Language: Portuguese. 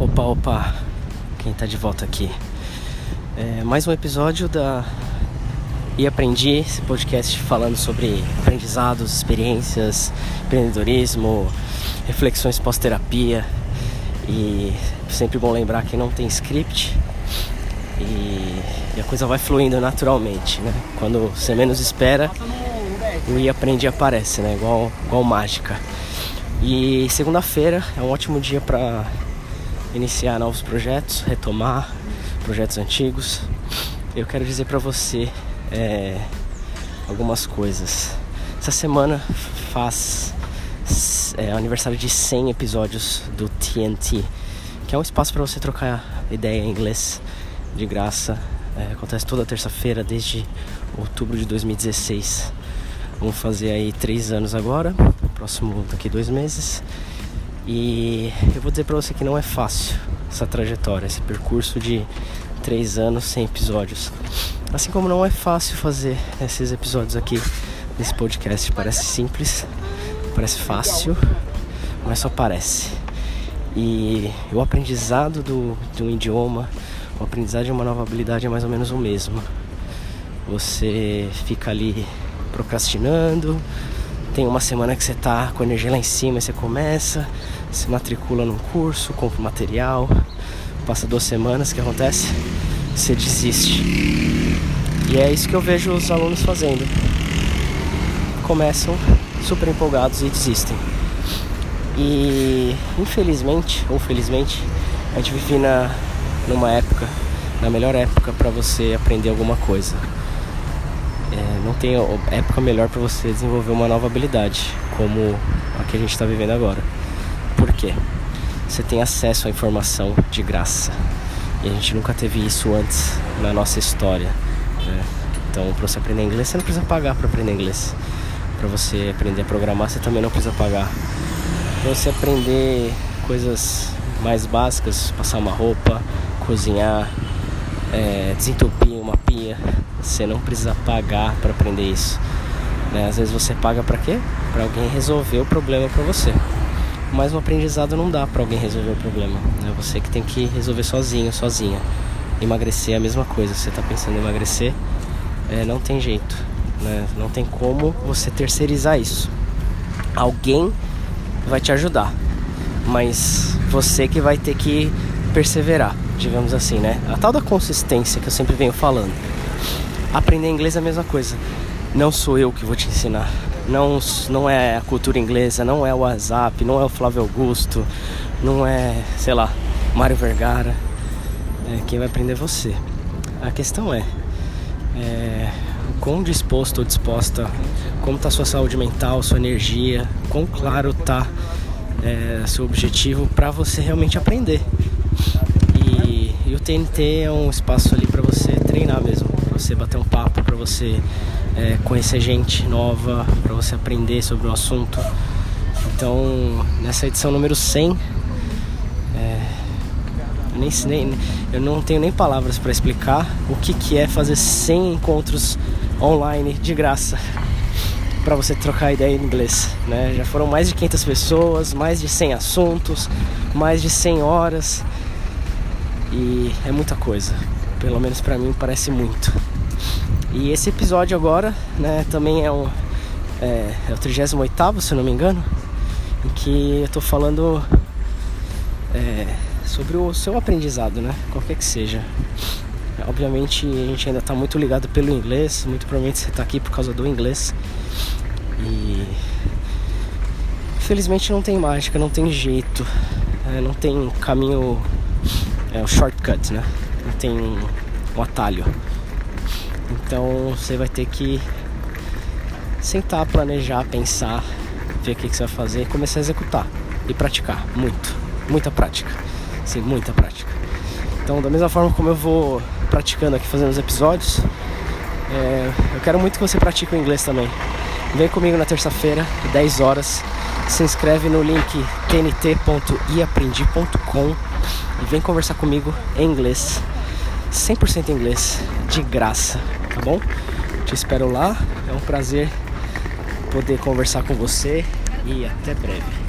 Opa, opa, quem tá de volta aqui? É, mais um episódio da E Aprendi, esse podcast falando sobre aprendizados, experiências, empreendedorismo, reflexões pós-terapia. E sempre bom lembrar que não tem script e, e a coisa vai fluindo naturalmente, né? Quando você menos espera, o E Aprendi aparece, né? Igual, igual mágica. E segunda-feira é um ótimo dia para iniciar novos projetos, retomar projetos antigos. Eu quero dizer para você é, algumas coisas. Essa semana faz é, aniversário de 100 episódios do TNT, que é um espaço para você trocar ideia em inglês de graça. É, acontece toda terça-feira desde outubro de 2016. Vamos fazer aí três anos agora, próximo daqui dois meses. E eu vou dizer para você que não é fácil essa trajetória, esse percurso de três anos sem episódios. Assim como não é fácil fazer esses episódios aqui nesse podcast. Parece simples, parece fácil, mas só parece. E o aprendizado do, de um idioma, o aprendizado de uma nova habilidade é mais ou menos o mesmo. Você fica ali procrastinando. Tem uma semana que você tá com a energia lá em cima você começa, se matricula num curso, compra material, passa duas semanas, o que acontece? Você desiste. E é isso que eu vejo os alunos fazendo. Começam super empolgados e desistem. E infelizmente, ou felizmente, a gente vive na, numa época, na melhor época para você aprender alguma coisa é, não tem época melhor para você desenvolver uma nova habilidade como a que a gente está vivendo agora. Por quê? Você tem acesso à informação de graça e a gente nunca teve isso antes na nossa história. Né? Então, para você aprender inglês, você não precisa pagar para aprender inglês. Para você aprender a programar, você também não precisa pagar. Para você aprender coisas mais básicas, passar uma roupa, cozinhar, é, desentupir uma pia, você não precisa pagar para aprender isso. Né? Às vezes você paga para quê? Para alguém resolver o problema para você. Mas o aprendizado não dá para alguém resolver o problema. É você que tem que resolver sozinho, sozinha. Emagrecer é a mesma coisa. Você está pensando em emagrecer, é, não tem jeito. Né? Não tem como você terceirizar isso. Alguém vai te ajudar, mas você que vai ter que perseverar, digamos assim, né? A tal da consistência que eu sempre venho falando. Aprender inglês é a mesma coisa. Não sou eu que vou te ensinar. Não, não é a cultura inglesa, não é o WhatsApp, não é o Flávio Augusto, não é, sei lá, Mário Vergara. É, quem vai aprender é você. A questão é, é quão disposto ou disposta, como está sua saúde mental, sua energia, quão claro está é, seu objetivo para você realmente aprender. TNT é um espaço ali para você treinar mesmo você bater um papo, para você é, conhecer gente nova, para você aprender sobre o assunto. Então, nessa edição número 100, é, nem, nem, eu não tenho nem palavras para explicar o que, que é fazer 100 encontros online de graça para você trocar ideia em inglês. Né? Já foram mais de 500 pessoas, mais de 100 assuntos, mais de 100 horas e é muita coisa. Pelo menos para mim parece muito. E esse episódio agora, né, também é um é, é o 38 se não me engano, em que eu tô falando é, sobre o seu aprendizado, né? Qualquer que seja. Obviamente a gente ainda está muito ligado pelo inglês, muito provavelmente você está aqui por causa do inglês. E infelizmente não tem mágica, não tem jeito, é, não tem caminho, é o shortcut, né? Não tem um atalho. Então você vai ter que sentar, planejar, pensar, ver o que, você vai fazer e começar a executar e praticar muito, muita prática, sim, muita prática. Então, da mesma forma como eu vou praticando aqui, fazendo os episódios, é, eu quero muito que você pratique o inglês também. Vem comigo na terça-feira, 10 horas. Se inscreve no link tnt.iaprendi.com e vem conversar comigo em inglês. 100% inglês, de graça, tá bom? Te espero lá, é um prazer poder conversar com você e até breve.